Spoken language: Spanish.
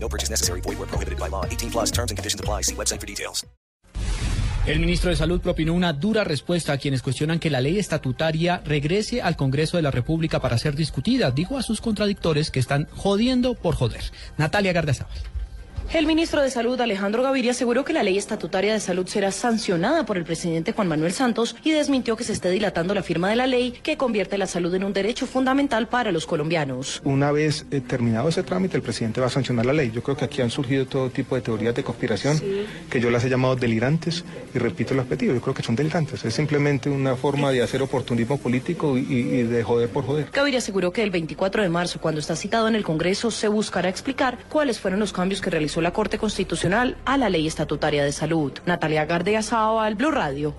No purchase necessary. Void where prohibited by law. 18 plus terms and conditions apply. See website for details. El ministro de Salud propinó una dura respuesta a quienes cuestionan que la ley estatutaria regrese al Congreso de la República para ser discutida. Dijo a sus contradictores que están jodiendo por joder. Natalia Gardazábal. El ministro de Salud, Alejandro Gaviria, aseguró que la ley estatutaria de salud será sancionada por el presidente Juan Manuel Santos y desmintió que se esté dilatando la firma de la ley que convierte la salud en un derecho fundamental para los colombianos. Una vez eh, terminado ese trámite, el presidente va a sancionar la ley. Yo creo que aquí han surgido todo tipo de teorías de conspiración que yo las he llamado delirantes y repito el objetivo. Yo creo que son delirantes. Es simplemente una forma de hacer oportunismo político y, y de joder por joder. Gaviria aseguró que el 24 de marzo, cuando está citado en el Congreso, se buscará explicar cuáles fueron los cambios que realizó la Corte Constitucional a la Ley Estatutaria de Salud. Natalia Gardea al Blue Radio.